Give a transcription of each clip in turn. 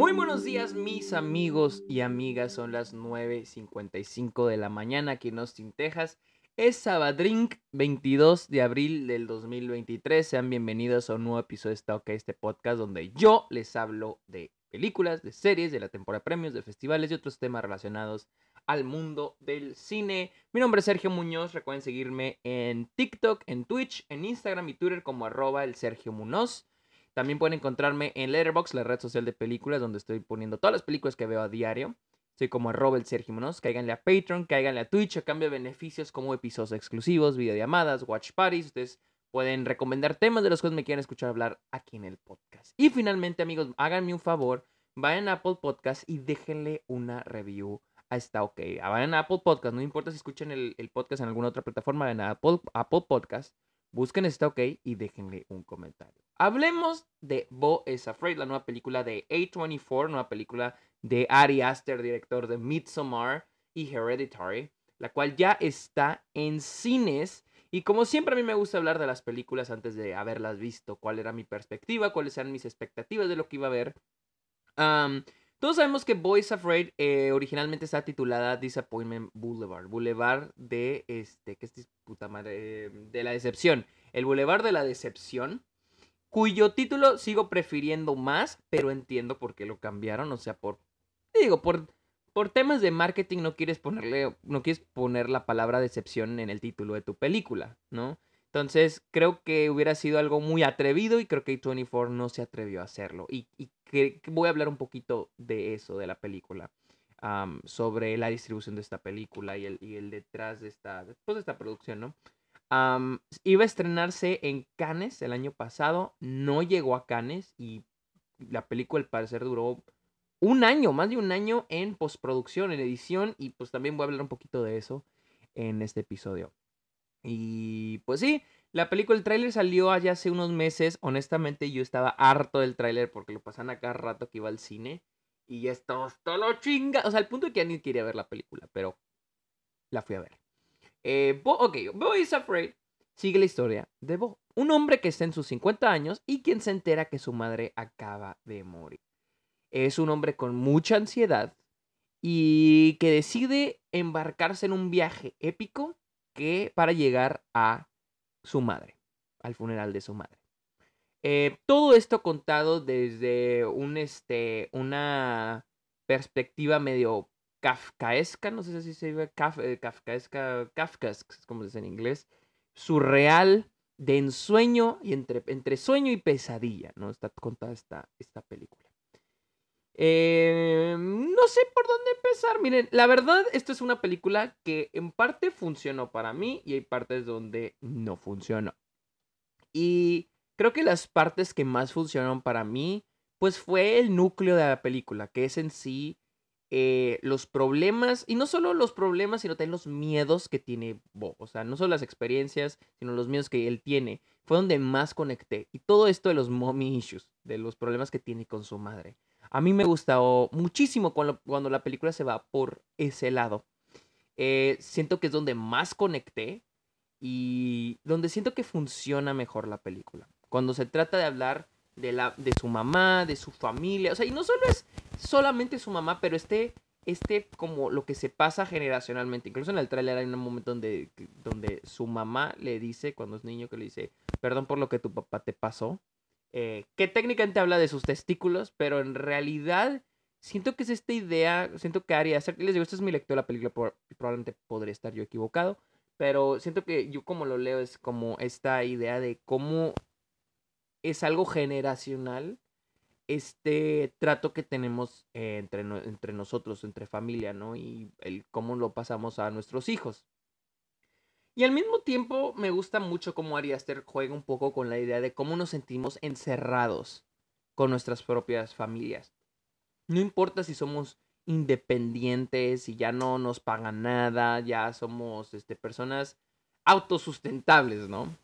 Muy buenos días mis amigos y amigas, son las 9.55 de la mañana aquí en Austin, Texas. Es Sabadrink 22 de abril del 2023. Sean bienvenidos a un nuevo episodio de Está OK, este podcast donde yo les hablo de películas, de series, de la temporada de premios, de festivales y otros temas relacionados al mundo del cine. Mi nombre es Sergio Muñoz. Recuerden seguirme en TikTok, en Twitch, en Instagram y Twitter como arroba el Sergio Munoz. También pueden encontrarme en Letterboxd, la red social de películas, donde estoy poniendo todas las películas que veo a diario. Soy como el Sergio Munoz. Cáiganle a Patreon, cáiganle a Twitch a cambio de beneficios como episodios exclusivos, videollamadas, watch parties. Ustedes pueden recomendar temas de los que me quieren escuchar hablar aquí en el podcast. Y finalmente, amigos, háganme un favor. Vayan a Apple Podcast y déjenle una review a Está OK. Vayan a Apple Podcast. No importa si escuchan el, podcast en alguna otra plataforma. Vayan a Apple, Apple Podcast. Busquen Está OK y déjenle un comentario. Hablemos de Bo is Afraid, la nueva película de A24, nueva película de Ari Aster, director de Midsommar y Hereditary, la cual ya está en cines. Y como siempre a mí me gusta hablar de las películas antes de haberlas visto, cuál era mi perspectiva, cuáles eran mis expectativas de lo que iba a ver. Todos sabemos que Boys Afraid eh, originalmente está titulada Disappointment Boulevard, Boulevard de este, ¿qué es puta madre? De la decepción. El Boulevard de la decepción cuyo título sigo prefiriendo más, pero entiendo por qué lo cambiaron, o sea, por digo, por por temas de marketing no quieres ponerle no quieres poner la palabra decepción en el título de tu película, ¿no? Entonces, creo que hubiera sido algo muy atrevido y creo que A24 no se atrevió a hacerlo. Y, que, voy a hablar un poquito de eso, de la película, sobre la distribución de esta película y el, y el detrás de esta, después de esta producción, ¿no? iba a estrenarse en Cannes el año pasado, no llegó a Cannes y la película al parecer duró un año, más de un año en postproducción, en edición y pues también voy a hablar un poquito de eso en este episodio. Y pues sí, la película, el tráiler salió allá hace unos meses, honestamente yo estaba harto del tráiler porque lo pasan a cada rato que iba al cine y estaba hasta la chinga, o sea, al punto de que ya ni quería ver la película, pero la fui a ver. Eh, Bo, ok, Bo is Afraid sigue la historia de Bo, un hombre que está en sus 50 años y quien se entera que su madre acaba de morir. Es un hombre con mucha ansiedad y que decide embarcarse en un viaje épico para llegar a su madre, al funeral de su madre. Eh, todo esto contado desde un, este, una perspectiva medio kafkaesca, no sé si se dice eh, kafkaesca, como se dice en inglés, surreal, de ensueño y entre, entre sueño y pesadilla, ¿no? Está contada esta, esta película. Eh, no sé por dónde empezar. Miren, la verdad, esto es una película que en parte funcionó para mí y hay partes donde no funcionó. Y creo que las partes que más funcionaron para mí, pues fue el núcleo de la película, que es en sí eh, los problemas, y no solo los problemas, sino también los miedos que tiene Bo. O sea, no solo las experiencias, sino los miedos que él tiene. Fue donde más conecté. Y todo esto de los mommy issues, de los problemas que tiene con su madre. A mí me gustó muchísimo cuando, cuando la película se va por ese lado. Eh, siento que es donde más conecté y donde siento que funciona mejor la película. Cuando se trata de hablar de, la, de su mamá, de su familia. O sea, y no solo es solamente su mamá, pero este, este como lo que se pasa generacionalmente. Incluso en el tráiler hay un momento donde, donde su mamá le dice, cuando es niño, que le dice, perdón por lo que tu papá te pasó. Eh, que técnicamente habla de sus testículos, pero en realidad siento que es esta idea, siento que Ari les digo, esta es mi lectura de la película, probablemente podría estar yo equivocado, pero siento que yo como lo leo es como esta idea de cómo es algo generacional este trato que tenemos eh, entre, entre nosotros, entre familia, ¿no? Y el cómo lo pasamos a nuestros hijos. Y al mismo tiempo me gusta mucho cómo Ari Aster juega un poco con la idea de cómo nos sentimos encerrados con nuestras propias familias. No importa si somos independientes, si ya no nos pagan nada, ya somos este, personas autosustentables, ¿no?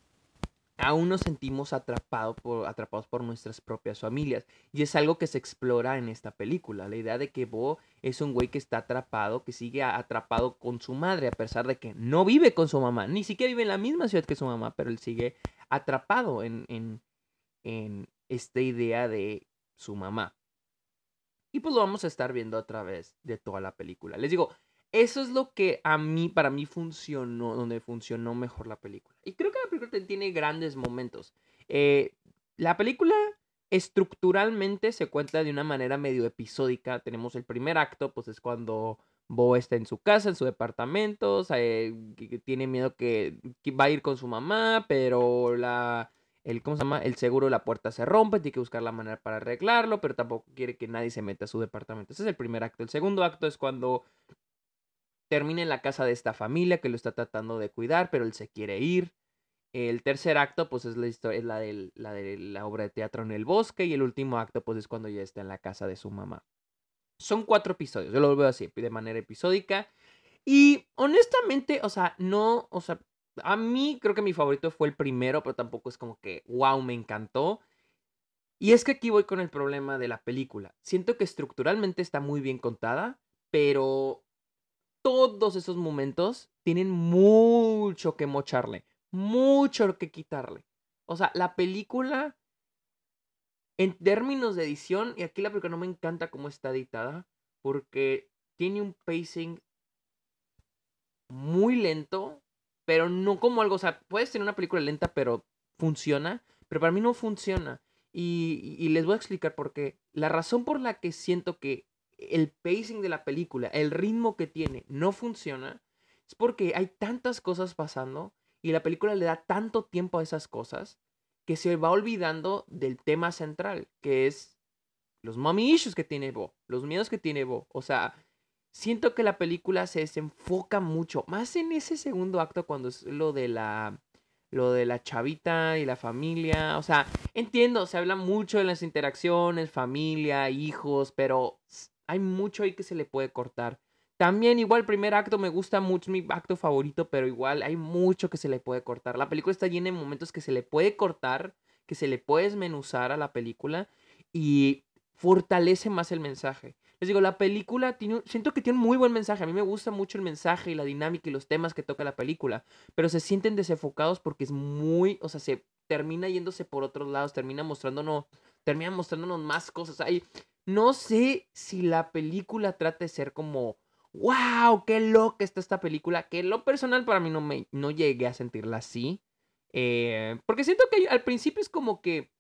Aún nos sentimos atrapados por, nuestras propias familias. Y es algo que se explora en esta película. La idea de que Bo es un güey que está atrapado, que sigue atrapado con su madre, a pesar de que no vive con su mamá. Ni siquiera vive en la misma ciudad que su mamá, pero él sigue atrapado en, en, en esta idea de su mamá. Y pues lo vamos a estar viendo a través de toda la película. Les digo, eso es lo que a mí, para mí funcionó, donde funcionó mejor la película. Y creo que la película tiene grandes momentos. Eh, la película estructuralmente se cuenta de una manera medio episódica. Tenemos el primer acto, pues es cuando Bo está en su casa, en su departamento, tiene miedo que, va a ir con su mamá, pero la, el, ¿cómo se llama? El seguro de la puerta se rompe, tiene que buscar la manera para arreglarlo, pero tampoco quiere que nadie se meta a su departamento. Ese es el primer acto. El segundo acto es cuando termina en la casa de esta familia que lo está tratando de cuidar, pero él se quiere ir. El tercer acto, pues, es la historia, es la de, la de la obra de teatro en el bosque. Y el último acto, pues, es cuando ya está en la casa de su mamá. Son cuatro episodios, yo lo veo así, de manera episódica. Y honestamente, o sea, no, o sea, a mí creo que mi favorito fue el primero, pero tampoco es como que, wow, me encantó. Y es que aquí voy con el problema de la película. Siento que estructuralmente está muy bien contada, pero todos esos momentos tienen mucho que mocharle mucho que quitarle. O sea, la película, en términos de edición, y aquí la película no me encanta cómo está editada, porque tiene un pacing muy lento, pero no como algo, o sea, puedes tener una película lenta, pero funciona, pero para mí no funciona. Y, y, les voy a explicar por qué. La razón por la que siento que el pacing de la película, el ritmo que tiene, no funciona, es porque hay tantas cosas pasando y la película le da tanto tiempo a esas cosas que se va olvidando del tema central, que es los mommy issues que tiene Bo, los miedos que tiene Bo. O sea, siento que la película se desenfoca mucho, más en ese segundo acto cuando es lo de la lo de la chavita y la familia, o sea, entiendo, se habla mucho de las interacciones, familia, hijos, pero hay mucho ahí que se le puede cortar. También igual primer acto me gusta mucho, mi acto favorito, pero igual hay mucho que se le puede cortar. La película está llena de momentos que se le puede cortar, que se le puede desmenuzar a la película y fortalece más el mensaje. Les digo, la película tiene, siento que tiene un muy buen mensaje. A mí me gusta mucho el mensaje y la dinámica y los temas que toca la película, pero se sienten desenfocados porque es muy, o sea, se termina yéndose por otros lados, termina mostrándonos, termina mostrándonos más cosas. Ay, no sé si la película trata de ser como wow, qué loca está esta película, que lo personal para mí no, me, no llegué a sentirla así. Eh, porque siento que al principio es como que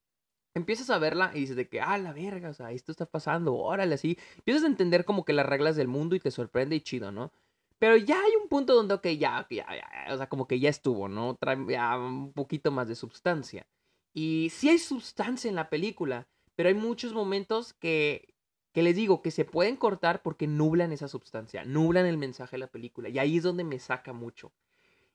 empiezas a verla y dices de que, ah, la verga, o sea, esto está pasando, órale, así. Empiezas a entender como que las reglas del mundo y te sorprende y chido, ¿no? Pero ya hay un punto donde, ok, ya, ya, ya, o sea, como que ya estuvo, ¿no? Trae ya un poquito más de sustancia. Y sí hay sustancia en la película, pero hay muchos momentos que que les digo que se pueden cortar porque nublan esa sustancia, nublan el mensaje de la película. Y ahí es donde me saca mucho.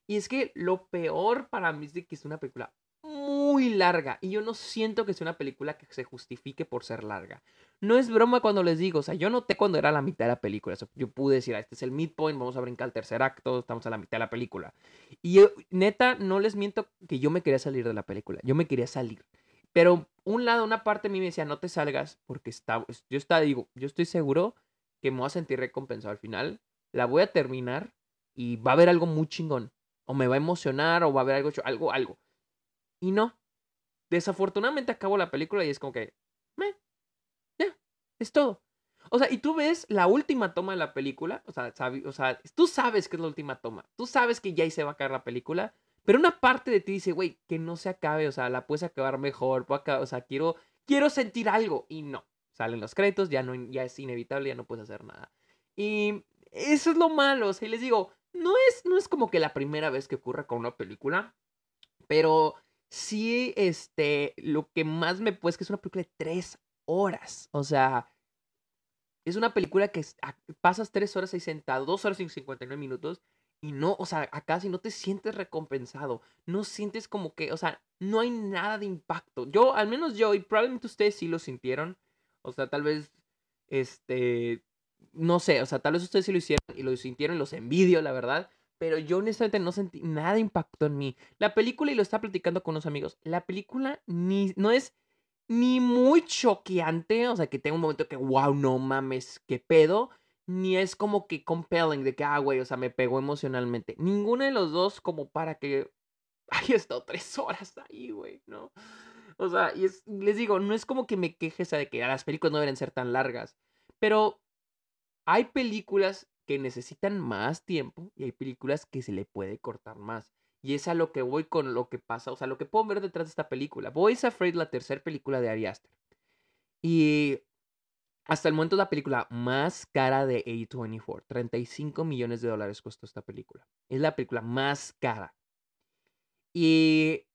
Y es que lo peor para mí es que es una película muy larga. Y yo no siento que sea una película que se justifique por ser larga. No es broma cuando les digo, o sea, yo noté cuando era la mitad de la película. yo pude decir, ah, este es el midpoint, vamos a brincar al tercer acto, estamos a la mitad de la película. Y yo, neta, no les miento que yo me quería salir de la película. Yo me quería salir. Pero un lado, una parte de mí me decía, no te salgas, porque está, yo estaba, digo, yo estoy seguro que me voy a sentir recompensado al final. La voy a terminar y va a haber algo muy chingón. O me va a emocionar, o va a haber algo, algo, algo. Y no. Desafortunadamente acabo la película y es como que, ya, es todo. O sea, y tú ves la última toma de la película, o sea, o sea, tú sabes que es la última toma, tú sabes que ya ahí se va a caer la película, pero una parte de ti dice, güey, que no se acabe, o sea, la puedes acabar mejor, o sea, quiero, quiero sentir algo. Y no, salen los créditos, ya, no, ya es inevitable, ya no puedes hacer nada. Y eso es lo malo, o sea, y les digo, no es, no es como que la primera vez que ocurra con una película, pero sí, este, lo que más me pues que es una película de tres horas, o sea, es una película que pasas tres horas ahí sentado, dos horas y cincuenta y nueve minutos, y no, o sea, acá si no te sientes recompensado, no sientes como que, o sea, no hay nada de impacto. Yo, al menos yo, y probablemente ustedes sí lo sintieron, o sea, tal vez, este, no sé, o sea, tal vez ustedes sí lo hicieron y lo sintieron los envidio, la verdad. Pero yo honestamente no sentí nada de impacto en mí. La película, y lo estaba platicando con unos amigos, la película ni, no es ni muy choqueante, o sea, que tenga un momento que, wow, no mames, qué pedo, ni es como que compelling de que, ah, güey, o sea, me pegó emocionalmente. Ninguno de los dos como para que haya estado tres horas ahí, güey, ¿no? O sea, y es, les digo, no es como que me queje, o sea, de que las películas no deben ser tan largas. Pero hay películas que necesitan más tiempo y hay películas que se le puede cortar más. Y es a lo que voy con lo que pasa, o sea, lo que puedo ver detrás de esta película. Boys Afraid, la tercera película de Ari Aster. Y hasta el momento la película más cara de A24. 35 millones de dólares costó esta película. Es la película más cara. Y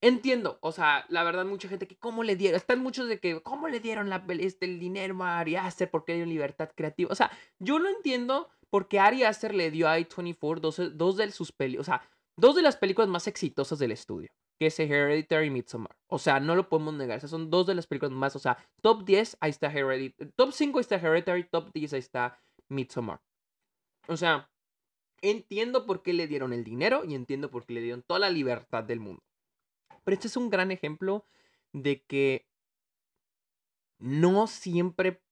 entiendo, o sea, la verdad, mucha gente que, ¿cómo le dieron? Están muchos de que, ¿cómo le dieron la, este, el dinero a Ari Aster? Porque hay libertad creativa. O sea, yo lo entiendo porque Ari Aster le dio a A24 dos, dos de sus películas, o sea, dos de las películas más exitosas del estudio que es Hereditary y Midsommar. O sea, no lo podemos negar. Esas son dos de las películas más. O sea, top 10, ahí está Hereditary. Top 5 ahí está Hereditary. Top 10 ahí está Midsommar. O sea, entiendo por qué le dieron el dinero y entiendo por qué le dieron toda la libertad del mundo. Pero este es un gran ejemplo de que no siempre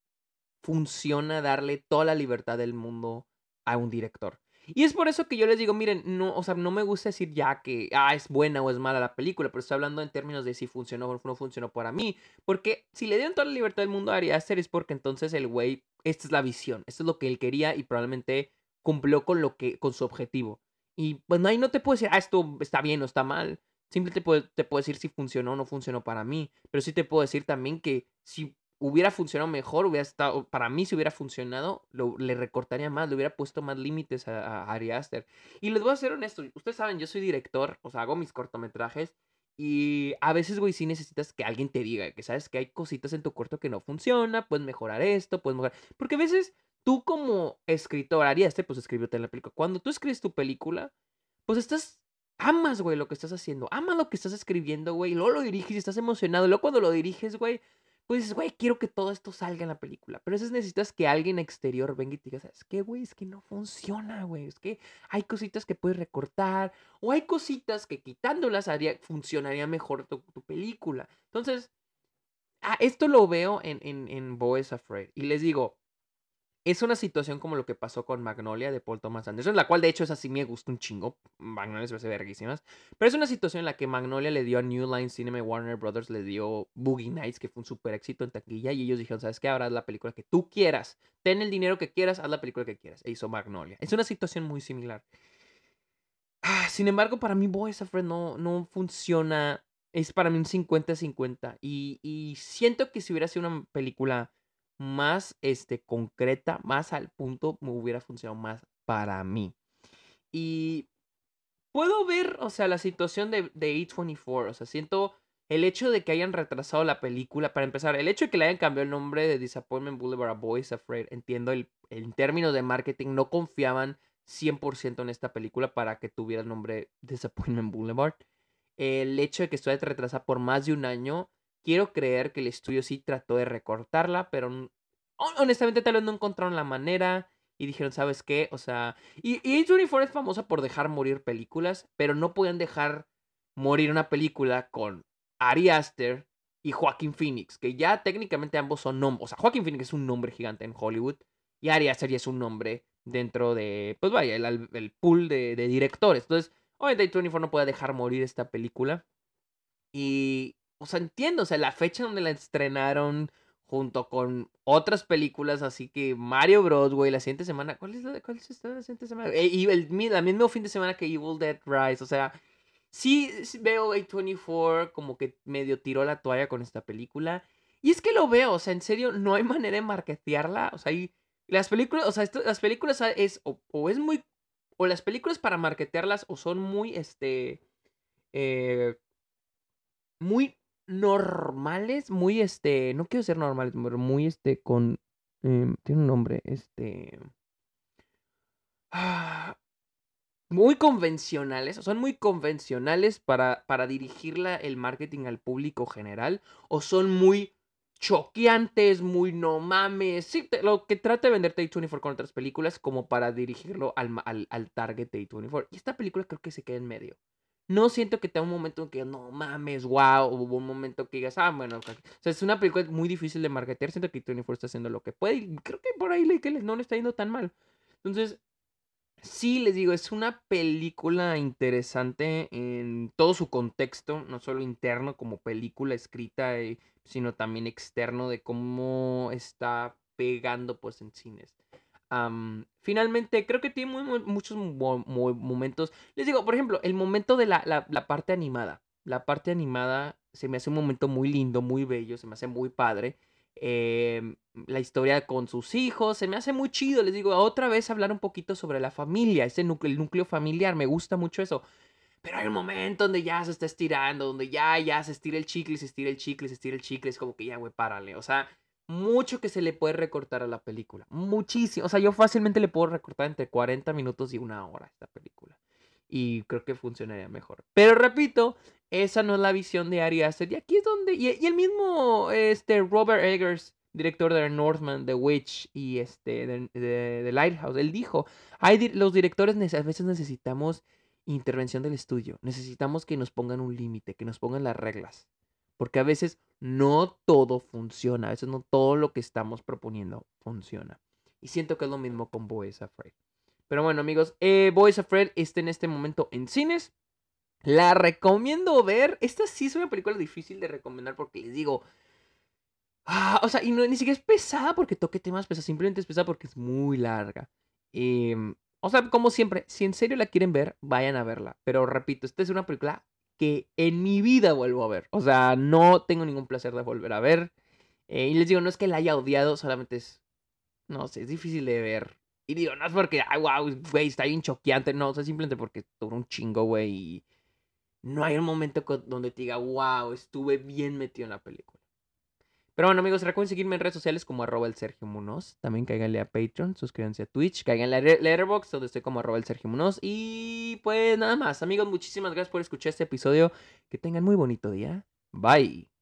funciona darle toda la libertad del mundo a un director. Y es por eso que yo les digo, miren, no, o sea, no me gusta decir ya que ah, es buena o es mala la película, pero estoy hablando en términos de si funcionó o no funcionó para mí. Porque si le dieron toda la libertad del mundo a Ari Aster es porque entonces el güey, esta es la visión, esto es lo que él quería y probablemente cumplió con lo que, con su objetivo. Y pues ahí no te puedo decir, ah, esto está bien o está mal. Simplemente te puedo, te puedo decir si funcionó o no funcionó para mí. Pero sí te puedo decir también que si hubiera funcionado mejor, hubiera estado, para mí si hubiera funcionado, lo, le recortaría más, le hubiera puesto más límites a, a, Ari Aster. Y les voy a ser honesto, ustedes saben, yo soy director, o sea, hago mis cortometrajes y a veces, güey, sí necesitas que alguien te diga que sabes que hay cositas en tu corto que no funciona, puedes mejorar esto, puedes mejorar, porque a veces tú como escritor, Ari Aster, pues escribió la película, cuando tú escribes tu película, pues estás amas, güey, lo que estás haciendo. Amas lo que estás escribiendo, güey. Luego lo diriges y estás emocionado. Luego cuando lo diriges, güey, pues dices, güey, quiero que todo esto salga en la película. Pero a veces necesitas que alguien exterior venga y te diga, ¿sabes qué, güey? Es que no funciona, güey. Es que hay cositas que puedes recortar. O hay cositas que quitándolas haría, funcionaría mejor tu, película. Entonces, ah, esto lo veo en, en, en Boys Afraid. Y les digo, es una situación como lo que pasó con Magnolia de Paul Thomas Anderson, la cual de hecho es así me gusta un chingo. Magnolia se ve verguísimas. Pero es una situación en la que Magnolia le dio a New Line Cinema y Warner Brothers le dio Boogie Nights, que fue un super éxito en taquilla. Y ellos dijeron, ¿sabes qué? Ahora haz la película que tú quieras. Ten el dinero que quieras, haz la película que quieras. E hizo Magnolia. Es una situación muy similar. Ah, sin embargo, para mí Boys of no, no funciona. Es para mí un 50-50. Y, y siento que si hubiera sido una película más este, concreta, más al punto, me hubiera funcionado más para mí. Y puedo ver, o sea, la situación de, de A24, o sea, siento el hecho de que hayan retrasado la película, para empezar, el hecho de que le hayan cambiado el nombre de Disappointment Boulevard a Boys Afraid, entiendo, el, en términos de marketing no confiaban 100% en esta película para que tuviera el nombre Disappointment Boulevard. El hecho de que estuviera retrasada por más de un año Quiero creer que el estudio sí trató de recortarla, pero honestamente tal vez no encontraron la manera y dijeron, ¿sabes qué? O sea, y, y A24 es famosa por dejar morir películas, pero no pueden dejar morir una película con Ari Aster y Joaquin Phoenix, que ya técnicamente ambos son nombres. O sea, Joaquin Phoenix es un nombre gigante en Hollywood y Ari Aster ya es un nombre dentro de, pues vaya, el, el pool de, de, directores. Entonces, obviamente A24 no puede dejar morir esta película. Y, o sea, entiendo, o sea, la fecha donde la estrenaron junto con otras películas, así que Mario Bros, güey, la siguiente semana, ¿cuál es la, cuál es la siguiente semana? Eh, y el, el, mismo fin de semana que Evil Dead Rise, o sea, sí, veo A24 como que medio tiró la toalla con esta película, y es que lo veo, o sea, en serio, no hay manera de marketearla, o sea, y las películas, o sea, las películas es, o, o, es muy, o las películas para marketearlas, o son muy, este, eh, muy normales, muy este, no quiero ser normales, pero muy este, con, eh, tiene un nombre, este, ah, muy convencionales, son muy convencionales para, para dirigirla el marketing al público general, o son muy choqueantes, muy no mames, sí, lo que trata de venderte A24 con otras películas como para dirigirlo al, al, al target de A24. Y esta película creo que se queda en medio no siento que tenga un momento en que no mames, wow, hubo un momento que digas, ah, bueno, o sea, es una película muy difícil de marketear, siento que Tony Ford está haciendo lo que puede y creo que por ahí le, que no le está yendo tan mal. Entonces, sí, les digo, es una película interesante en todo su contexto, no solo interno como película escrita, eh, sino también externo de cómo está pegando pues en cines. Finalmente, creo que tiene muchos momentos. Les digo, por ejemplo, el momento de la, la, parte animada. La parte animada se me hace un momento muy lindo, muy bello, se me hace muy padre. Em, la historia con sus hijos, se me hace muy chido. Les digo, otra vez hablar un poquito sobre la familia, ese núcleo, el núcleo familiar, me gusta mucho eso. Pero hay un momento donde ya se está estirando, donde ya, ya se estira el chicle, se estira el chicle, se estira el chicle, es como que ya, güey, párale. O sea, mucho que se le puede recortar a la película. Muchísimo. O sea, yo fácilmente le puedo recortar entre 40 minutos y una hora a esta película. Y creo que funcionaría mejor. Pero repito, esa no es la visión de Ari Aster. Y aquí es donde. Y, el mismo este, Robert Eggers, director de Northman, The Witch y este, de, Lighthouse, él dijo: los directores a veces necesitamos intervención del estudio. Necesitamos que nos pongan un límite, que nos pongan las reglas. Porque a veces no todo funciona, a veces no todo lo que estamos proponiendo funciona. Y siento que es lo mismo con Boys Afraid. Pero bueno, amigos, eh, Boys Afraid está en este momento en cines. La recomiendo ver. Esta sí es una película difícil de recomendar porque les digo. Ah, o sea, y no, ni siquiera es pesada porque toque temas pesados. Simplemente es pesada porque es muy larga. Eh, o sea, como siempre, si en serio la quieren ver, vayan a verla. Pero repito, esta es una película que en mi vida vuelvo a ver. O sea, no tengo ningún placer de volver a ver. Eh, y les digo, no es que la haya odiado, solamente es. No sé, es difícil de ver. Y digo, no es porque, ay, wow, güey, está bien choqueante. No, o sea, simplemente porque tuvo un chingo, güey. Y no hay un momento donde te diga, wow, estuve bien metido en la película. Pero bueno, amigos, recuerden seguirme en redes sociales como arroba el Sergio Munoz. También cáiganle a Patreon, suscríbanse a Twitch, cáiganle a Letterboxd, donde estoy como arroba el Sergio Munoz. Y pues nada más, amigos, muchísimas gracias por escuchar este episodio. Que tengan muy bonito día. Bye.